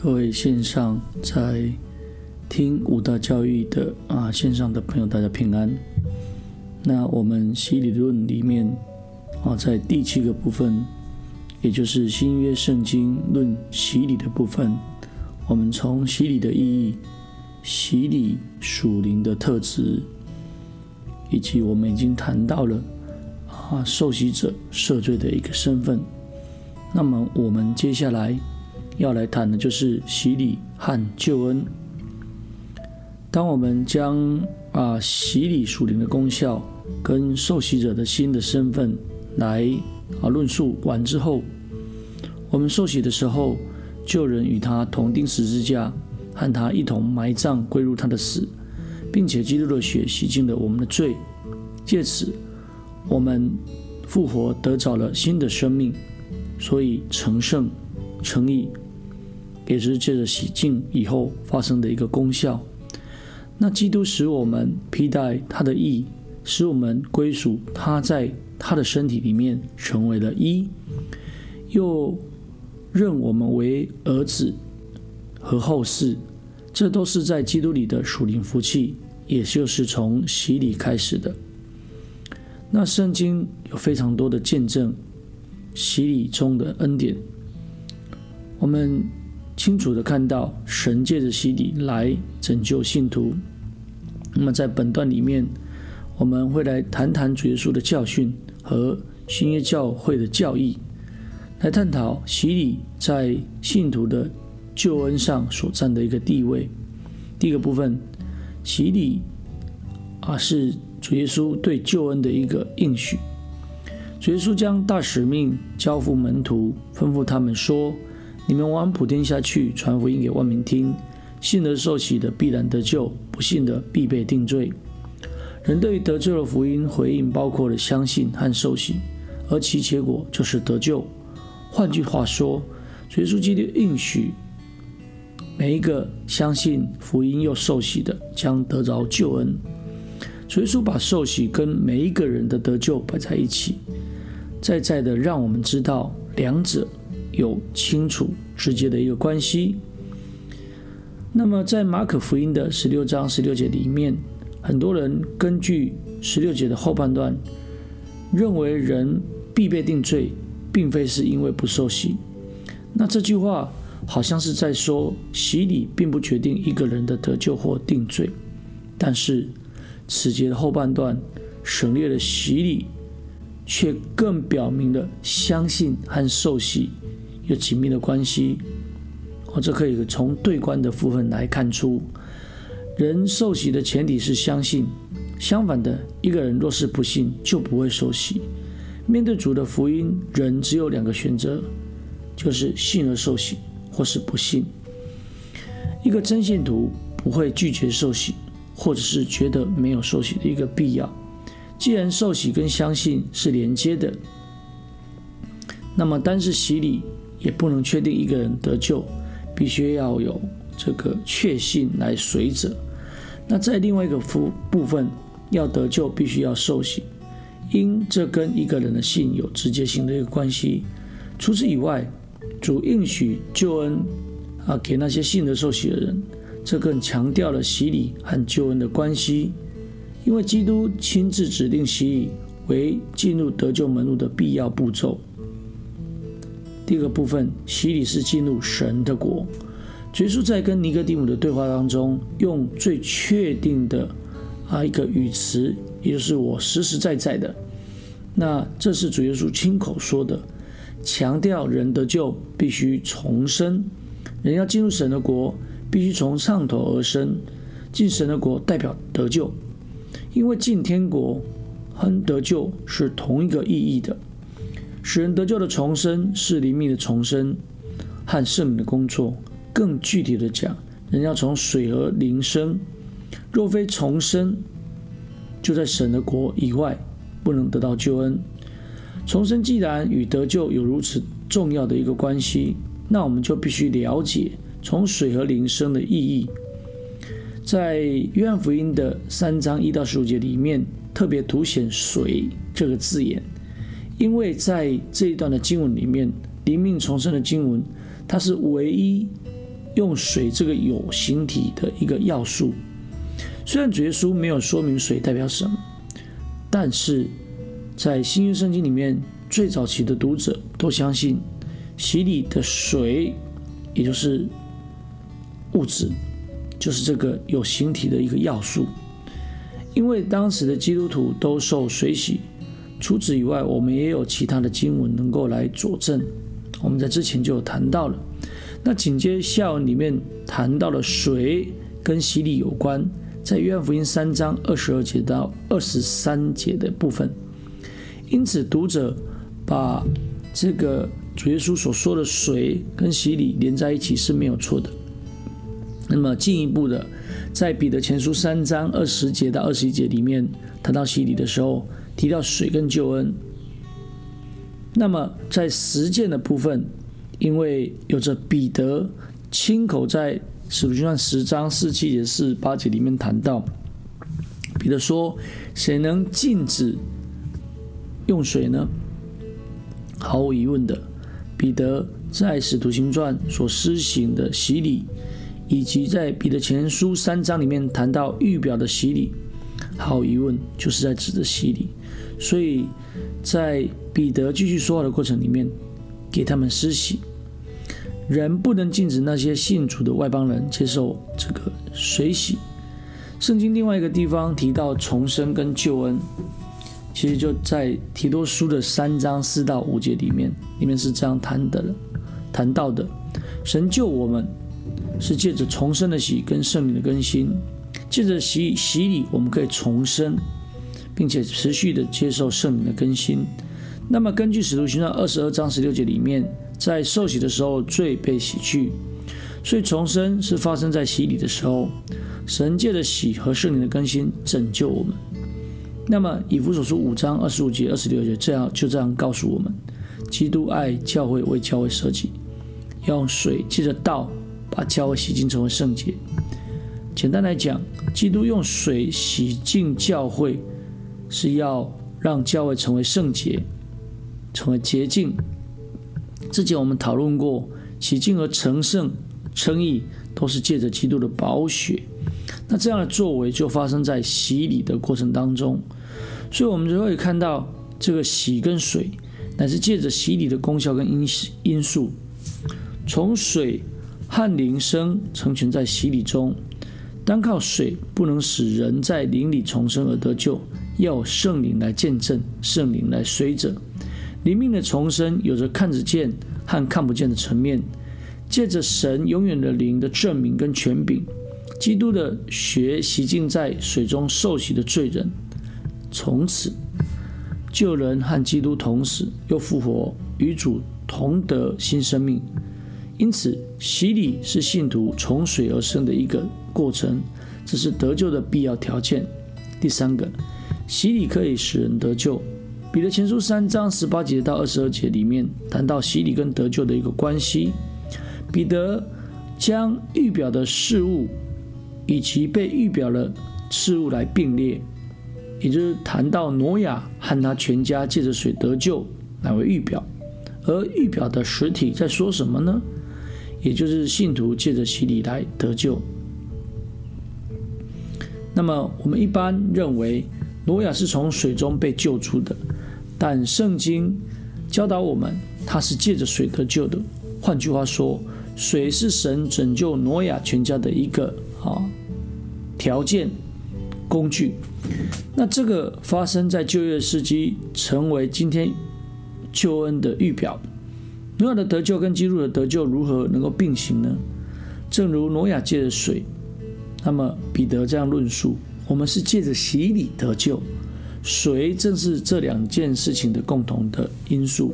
各位线上在听五大教育的啊线上的朋友，大家平安。那我们洗礼论里面啊，在第七个部分，也就是新约圣经论洗礼的部分，我们从洗礼的意义、洗礼属灵的特质，以及我们已经谈到了啊受洗者赦罪的一个身份。那么我们接下来。要来谈的就是洗礼和救恩。当我们将啊洗礼属灵的功效跟受洗者的新的身份来啊论述完之后，我们受洗的时候，旧人与他同钉十字架，和他一同埋葬归入他的死，并且基督的血洗净了我们的罪，借此我们复活得着了新的生命，所以成圣成义。也是借着洗净以后发生的一个功效。那基督使我们披戴他的义，使我们归属他在他的身体里面成为了一，又认我们为儿子和后世，这都是在基督里的属灵福气，也就是从洗礼开始的。那圣经有非常多的见证，洗礼中的恩典，我们。清楚的看到神借着洗礼来拯救信徒。那么在本段里面，我们会来谈谈主耶稣的教训和新约教会的教义，来探讨洗礼在信徒的救恩上所占的一个地位。第一个部分，洗礼啊是主耶稣对救恩的一个应许。主耶稣将大使命交付门徒，吩咐他们说。你们往普天下去，传福音给万民听。信而受洗的必然得救，不信的必被定罪。人对于得救的福音回应，包括了相信和受洗，而其结果就是得救。换句话说，耶稣基督应许每一个相信福音又受洗的，将得着救恩。耶稣把受洗跟每一个人的得救摆在一起，再再的让我们知道两者。有清楚直接的一个关系。那么，在马可福音的十六章十六节里面，很多人根据十六节的后半段，认为人必被定罪，并非是因为不受洗。那这句话好像是在说，洗礼并不决定一个人的得救或定罪。但是，此节的后半段省略了洗礼，却更表明了相信和受洗。有紧密的关系，或者可以从对观的部分来看出，人受洗的前提是相信。相反的，一个人若是不信，就不会受洗。面对主的福音，人只有两个选择，就是信而受洗，或是不信。一个真信徒不会拒绝受洗，或者是觉得没有受洗的一个必要。既然受洗跟相信是连接的，那么单是洗礼。也不能确定一个人得救，必须要有这个确信来随着。那在另外一个部部分，要得救必须要受洗，因这跟一个人的信有直接性的一个关系。除此以外，主应许救恩啊给那些信的受洗的人，这更强调了洗礼和救恩的关系，因为基督亲自指定洗礼为进入得救门路的必要步骤。第二个部分，洗礼是进入神的国。耶稣在跟尼哥底母的对话当中，用最确定的啊一个语词，也就是我实实在在的。那这是主耶稣亲口说的，强调人得救必须重生，人要进入神的国，必须从上头而生。进神的国代表得救，因为进天国和得救是同一个意义的。使人得救的重生是灵命的重生和圣灵的工作。更具体的讲，人要从水和灵生，若非重生，就在神的国以外不能得到救恩。重生既然与得救有如此重要的一个关系，那我们就必须了解从水和灵生的意义。在约翰福音的三章一到十五节里面，特别凸显“水”这个字眼。因为在这一段的经文里面，灵命重生的经文，它是唯一用水这个有形体的一个要素。虽然主耶稣没有说明水代表什么，但是在新约圣经里面，最早期的读者都相信洗礼的水，也就是物质，就是这个有形体的一个要素。因为当时的基督徒都受水洗，除此以外，我们也有其他的经文能够来佐证。我们在之前就有谈到了。那紧接下文里面谈到了水跟洗礼有关。在约翰福音三章二十二节到二十三节的部分，因此读者把这个主耶稣所说的水跟洗礼连在一起是没有错的。那么进一步的，在彼得前书三章二十节到二十一节里面谈到洗礼的时候，提到水跟救恩。那么在实践的部分，因为有着彼得亲口在。使徒行传十章四七节四八节里面谈到，彼得说：“谁能禁止用水呢？”毫无疑问的，彼得在使徒行传所施行的洗礼，以及在彼得前书三章里面谈到预表的洗礼，毫无疑问就是在指的洗礼。所以在彼得继续说话的过程里面，给他们施洗。人不能禁止那些信主的外邦人接受这个水洗。圣经另外一个地方提到重生跟救恩，其实就在提多书的三章四到五节里面，里面是这样谈的，谈到的，神救我们是借着重生的洗跟圣灵的更新，借着洗洗礼，我们可以重生，并且持续的接受圣灵的更新。那么根据使徒行传二十二章十六节里面。在受洗的时候，罪被洗去，所以重生是发生在洗礼的时候。神界的洗和圣灵的更新拯救我们。那么以弗所书五章二十五节、二十六节这样就这样告诉我们：基督爱教会，为教会设计，用水借着道把教会洗净成为圣洁。简单来讲，基督用水洗净教会，是要让教会成为圣洁，成为洁净。之前我们讨论过，洗净和成圣、称义都是借着基督的宝血。那这样的作为就发生在洗礼的过程当中，所以我们就会看到这个洗跟水，乃是借着洗礼的功效跟因因素，从水和灵生成全在洗礼中。单靠水不能使人在灵里重生而得救，要圣灵来见证，圣灵来随着。灵命的重生有着看得见和看不见的层面，借着神永远的灵的证明跟权柄，基督的血洗净在水中受洗的罪人，从此救人和基督同死又复活，与主同得新生命。因此，洗礼是信徒从水而生的一个过程，这是得救的必要条件。第三个，洗礼可以使人得救。彼得前书三章十八节到二十二节里面谈到洗礼跟得救的一个关系。彼得将预表的事物以及被预表的事物来并列，也就是谈到挪亚和他全家借着水得救乃为预表，而预表的实体在说什么呢？也就是信徒借着洗礼来得救。那么我们一般认为挪亚是从水中被救出的。但圣经教导我们，他是借着水得救的。换句话说，水是神拯救挪亚全家的一个啊条件工具。那这个发生在旧约时期，成为今天救恩的预表。挪亚的得救跟基督的得救如何能够并行呢？正如挪亚借着水，那么彼得这样论述：我们是借着洗礼得救。水正是这两件事情的共同的因素。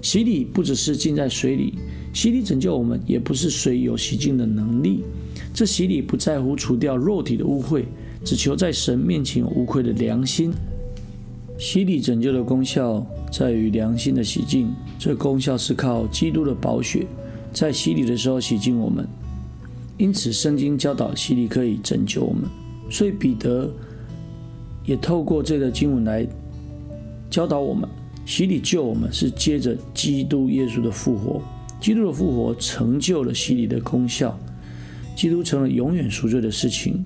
洗礼不只是浸在水里，洗礼拯救我们，也不是水有洗净的能力。这洗礼不在乎除掉肉体的污秽，只求在神面前无愧的良心。洗礼拯救的功效在于良心的洗净，这功效是靠基督的宝血在洗礼的时候洗净我们。因此，圣经教导洗礼可以拯救我们。所以彼得。也透过这个经文来教导我们，洗礼救我们是接着基督耶稣的复活，基督的复活成就了洗礼的功效，基督成了永远赎罪的事情，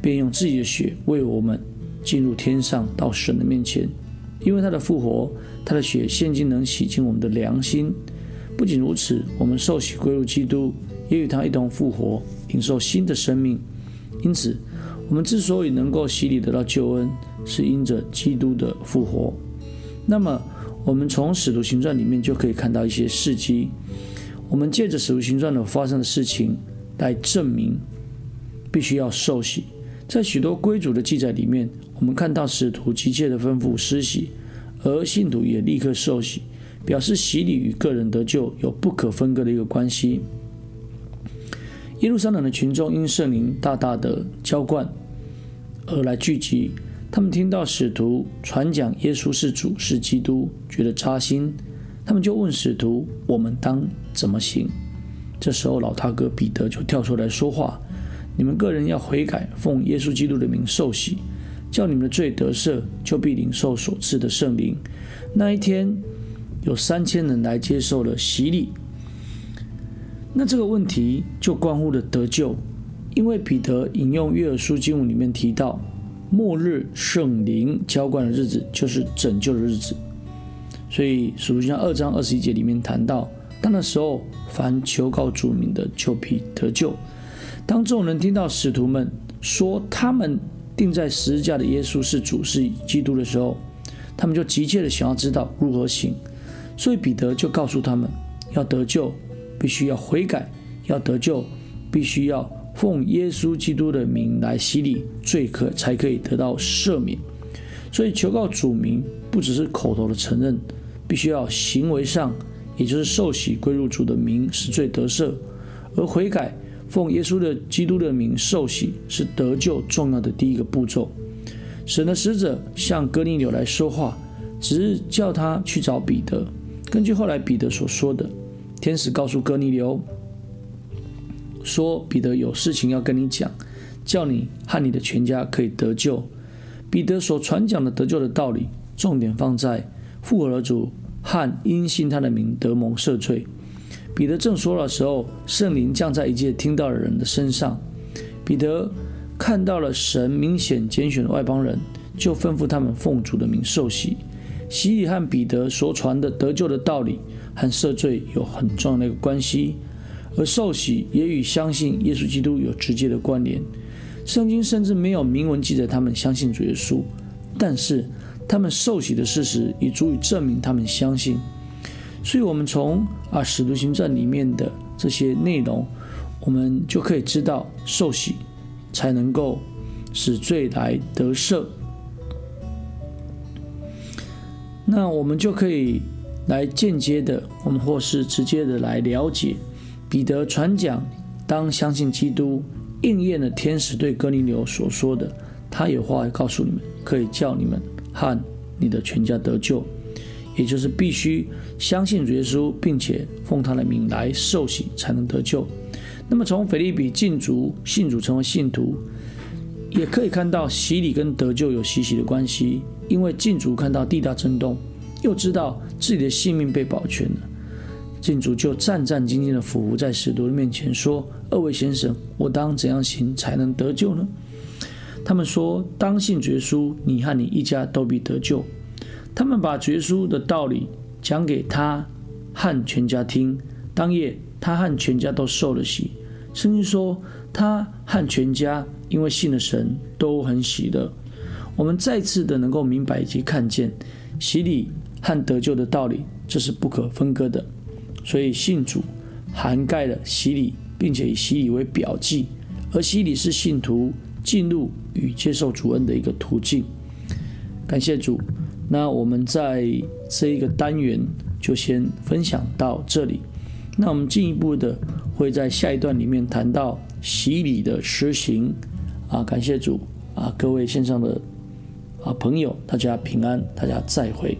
便用自己的血为我们进入天上，到神的面前。因为他的复活，他的血现今能洗净我们的良心。不仅如此，我们受洗归入基督，也与他一同复活，领受新的生命。因此，我们之所以能够洗礼得到救恩，是因着基督的复活。那么，我们从使徒行传里面就可以看到一些事迹。我们借着使徒行传的发生的事情来证明，必须要受洗。在许多归主的记载里面，我们看到使徒急切的吩咐施洗，而信徒也立刻受洗，表示洗礼与个人得救有不可分割的一个关系。耶路撒冷的群众因圣灵大大的浇灌而来聚集，他们听到使徒传讲耶稣是主是基督，觉得扎心，他们就问使徒：“我们当怎么行？”这时候老大哥彼得就跳出来说话。你们个人要悔改，奉耶稣基督的名受洗，叫你们的罪得赦，就必领受所赐的圣灵。那一天，有三千人来接受了洗礼。那这个问题就关乎了得救，因为彼得引用约尔书经文里面提到，末日圣灵浇灌的日子就是拯救的日子。所以属像二章二十一节里面谈到，当那时候，凡求告主名的，就必得救。当众人听到使徒们说他们钉在十字架的耶稣是主是基督的时候，他们就急切的想要知道如何行。所以彼得就告诉他们，要得救，必须要悔改；要得救，必须要奉耶稣基督的名来洗礼，罪可才可以得到赦免。所以求告主名，不只是口头的承认，必须要行为上，也就是受洗归入主的名，使罪得赦，而悔改。奉耶稣的基督的名受洗是得救重要的第一个步骤。神的使者向哥尼流来说话，只是叫他去找彼得。根据后来彼得所说的，天使告诉哥尼流说：“彼得有事情要跟你讲，叫你和你的全家可以得救。”彼得所传讲的得救的道理，重点放在复活的主和因信他的名得蒙赦罪。彼得正说的时候，圣灵降在一切听到的人的身上。彼得看到了神明显拣选的外邦人，就吩咐他们奉主的名受洗。洗礼和彼得所传的得救的道理和赦罪有很重要的一个关系，而受洗也与相信耶稣基督有直接的关联。圣经甚至没有明文记载他们相信主耶稣，但是他们受洗的事实已足以证明他们相信。所以，我们从啊《使徒行传》里面的这些内容，我们就可以知道，受洗才能够使罪来得赦。那我们就可以来间接的，我们或是直接的来了解彼得传讲，当相信基督，应验了天使对哥尼流所说的，他有话要告诉你们，可以叫你们和你的全家得救。也就是必须相信主耶稣，并且奉他的名来受洗，才能得救。那么从腓利比禁足信主成为信徒，也可以看到洗礼跟得救有息息的关系。因为禁足看到地大震动，又知道自己的性命被保全了，郡主就战战兢兢的俯伏在使徒的面前说：“二位先生，我当怎样行才能得救呢？”他们说：“当信主耶稣，你和你一家都必得救。”他们把绝书的道理讲给他和全家听。当夜，他和全家都受了洗。圣经说，他和全家因为信了神，都很喜乐。我们再次的能够明白以及看见洗礼和得救的道理，这是不可分割的。所以，信主涵盖了洗礼，并且以洗礼为表记，而洗礼是信徒进入与接受主恩的一个途径。感谢主。那我们在这一个单元就先分享到这里。那我们进一步的会在下一段里面谈到洗礼的实行。啊，感谢主啊，各位线上的啊朋友，大家平安，大家再会。